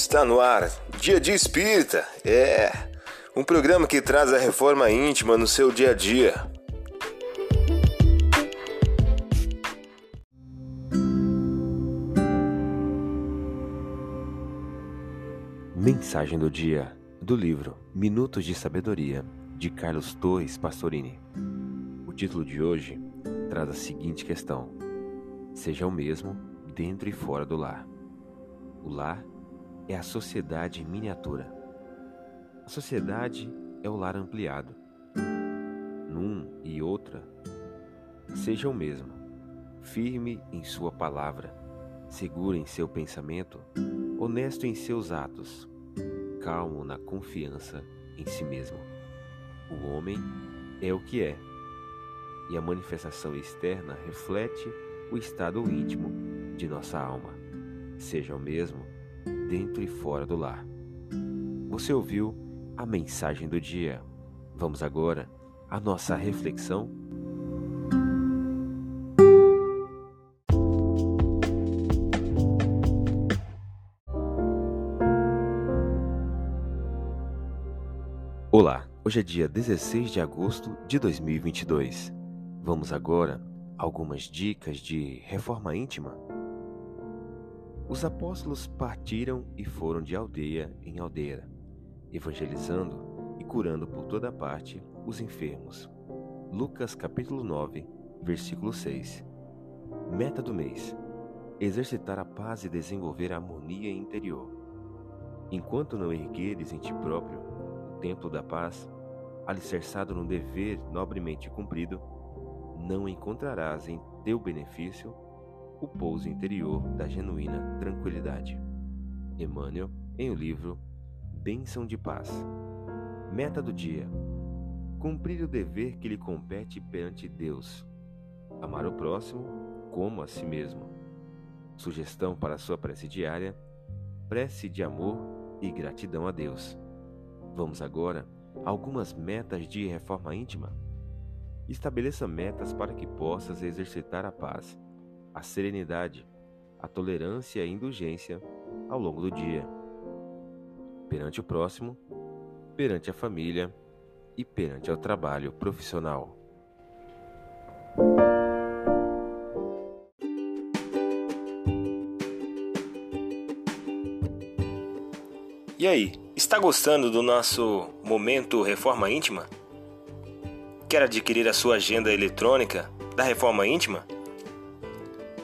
Está no ar, Dia de Espírita. É um programa que traz a reforma íntima no seu dia a dia. Mensagem do dia do livro Minutos de Sabedoria de Carlos Torres Pastorini. O título de hoje traz a seguinte questão: Seja o mesmo dentro e fora do lar. O lar é a sociedade miniatura. A sociedade é o lar ampliado. Num e outra, seja o mesmo, firme em sua palavra, seguro em seu pensamento, honesto em seus atos, calmo na confiança em si mesmo. O homem é o que é, e a manifestação externa reflete o estado íntimo de nossa alma. Seja o mesmo dentro e fora do lar. Você ouviu a mensagem do dia. Vamos agora à nossa reflexão. Olá, hoje é dia 16 de agosto de 2022. Vamos agora a algumas dicas de reforma íntima os apóstolos partiram e foram de aldeia em aldeia, evangelizando e curando por toda parte os enfermos. Lucas capítulo 9, versículo 6. Meta do mês: exercitar a paz e desenvolver a harmonia interior. Enquanto não ergueres em ti próprio o templo da paz, alicerçado no dever nobremente cumprido, não encontrarás em teu benefício o pouso interior da genuína tranquilidade. Emmanuel, em o livro Bênção de Paz. Meta do dia: cumprir o dever que lhe compete perante Deus. Amar o próximo como a si mesmo. Sugestão para sua prece diária: prece de amor e gratidão a Deus. Vamos agora a algumas metas de reforma íntima. Estabeleça metas para que possas exercitar a paz a serenidade, a tolerância e a indulgência ao longo do dia, perante o próximo, perante a família e perante o trabalho profissional. E aí, está gostando do nosso momento Reforma Íntima? Quer adquirir a sua agenda eletrônica da Reforma Íntima?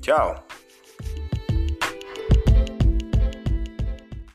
Tchau!